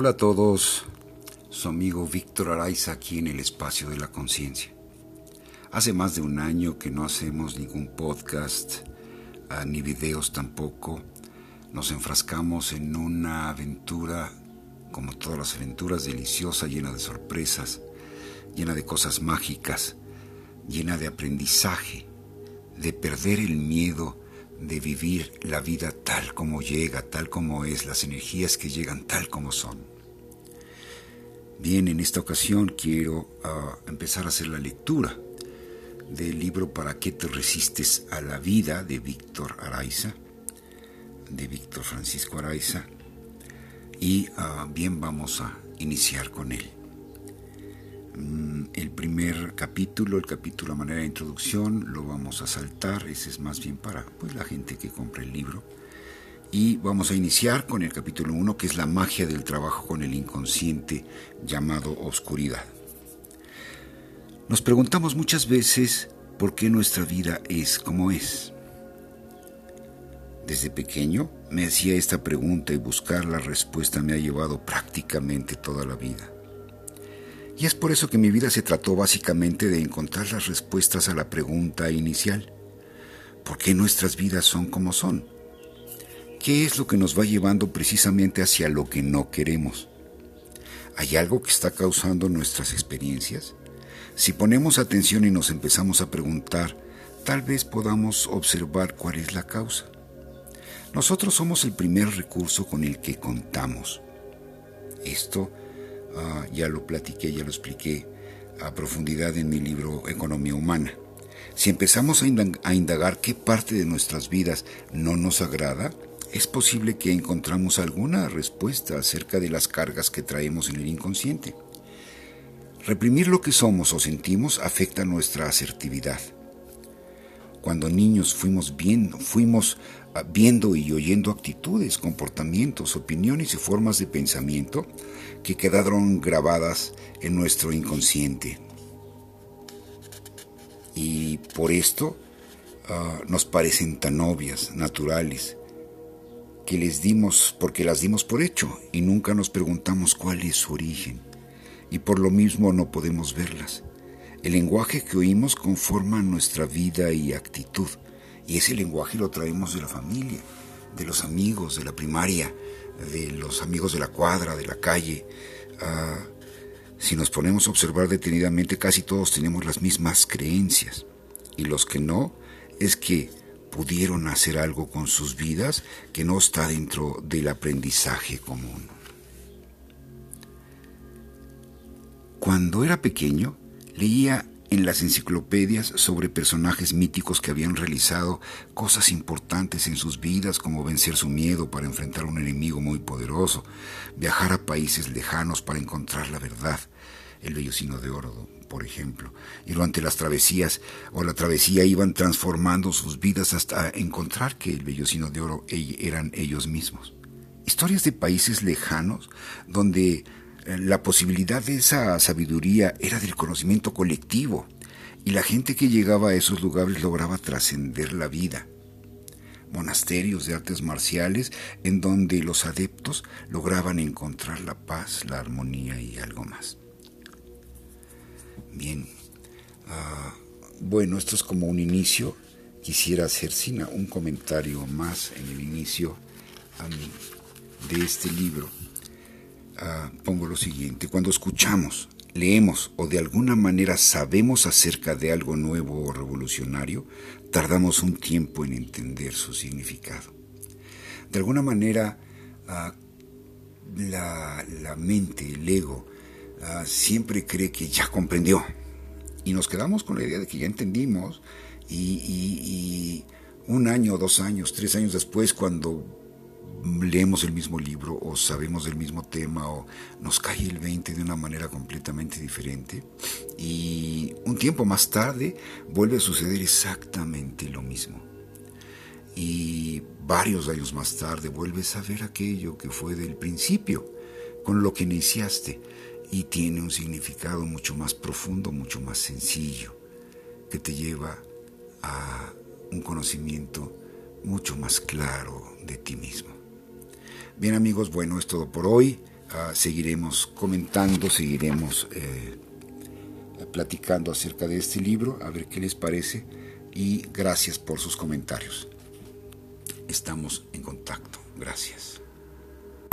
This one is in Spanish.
Hola a todos, su amigo Víctor Araiza aquí en el espacio de la conciencia. Hace más de un año que no hacemos ningún podcast, ah, ni videos tampoco. Nos enfrascamos en una aventura, como todas las aventuras, deliciosa, llena de sorpresas, llena de cosas mágicas, llena de aprendizaje, de perder el miedo, de vivir la vida tal como llega, tal como es, las energías que llegan tal como son. Bien, en esta ocasión quiero ah, empezar a hacer la lectura del libro ¿Para qué te resistes a la vida? de Víctor Araiza, de Víctor Francisco Araiza, y ah, bien vamos a iniciar con él. Capítulo, el capítulo a manera de introducción, lo vamos a saltar, ese es más bien para pues, la gente que compra el libro. Y vamos a iniciar con el capítulo 1, que es la magia del trabajo con el inconsciente llamado oscuridad. Nos preguntamos muchas veces por qué nuestra vida es como es. Desde pequeño me hacía esta pregunta y buscar la respuesta me ha llevado prácticamente toda la vida. Y es por eso que mi vida se trató básicamente de encontrar las respuestas a la pregunta inicial. ¿Por qué nuestras vidas son como son? ¿Qué es lo que nos va llevando precisamente hacia lo que no queremos? ¿Hay algo que está causando nuestras experiencias? Si ponemos atención y nos empezamos a preguntar, tal vez podamos observar cuál es la causa. Nosotros somos el primer recurso con el que contamos. Esto Ah, ya lo platiqué, ya lo expliqué a profundidad en mi libro Economía Humana. Si empezamos a indagar qué parte de nuestras vidas no nos agrada, es posible que encontramos alguna respuesta acerca de las cargas que traemos en el inconsciente. Reprimir lo que somos o sentimos afecta nuestra asertividad. Cuando niños fuimos, bien, fuimos ah, viendo y oyendo actitudes, comportamientos, opiniones y formas de pensamiento que quedaron grabadas en nuestro inconsciente. Y por esto ah, nos parecen tan obvias, naturales, que les dimos porque las dimos por hecho y nunca nos preguntamos cuál es su origen. Y por lo mismo no podemos verlas. El lenguaje que oímos conforma nuestra vida y actitud. Y ese lenguaje lo traemos de la familia, de los amigos, de la primaria, de los amigos de la cuadra, de la calle. Ah, si nos ponemos a observar detenidamente, casi todos tenemos las mismas creencias. Y los que no, es que pudieron hacer algo con sus vidas que no está dentro del aprendizaje común. Cuando era pequeño, Leía en las enciclopedias sobre personajes míticos que habían realizado cosas importantes en sus vidas, como vencer su miedo para enfrentar a un enemigo muy poderoso, viajar a países lejanos para encontrar la verdad, el vellocino de oro, por ejemplo, y durante las travesías o la travesía iban transformando sus vidas hasta encontrar que el vellocino de oro eran ellos mismos. Historias de países lejanos donde la posibilidad de esa sabiduría era del conocimiento colectivo y la gente que llegaba a esos lugares lograba trascender la vida. Monasterios de artes marciales en donde los adeptos lograban encontrar la paz, la armonía y algo más. Bien, ah, bueno, esto es como un inicio. Quisiera hacer un comentario más en el inicio de este libro Ah, pongo lo siguiente, cuando escuchamos, leemos o de alguna manera sabemos acerca de algo nuevo o revolucionario, tardamos un tiempo en entender su significado. De alguna manera, ah, la, mente, el ego, ah, siempre cree que ya comprendió. Y nos quedamos con la idea de que ya entendimos y, y un año, dos años, tres años después, cuando leemos el mismo libro o sabemos del mismo tema o nos cae el 20 de una manera completamente diferente y un tiempo más tarde vuelve a suceder exactamente lo mismo. Y varios años más tarde vuelves a ver aquello que fue del principio, con lo que iniciaste, y tiene un significado mucho más profundo, mucho más sencillo, que te lleva a un conocimiento mucho más claro de ti mismo. Bien amigos, bueno, es todo por hoy. ah, seguiremos comentando, seguiremos eh, platicando acerca de este libro, a ver qué les parece y gracias por sus comentarios. Estamos en contacto. Gracias.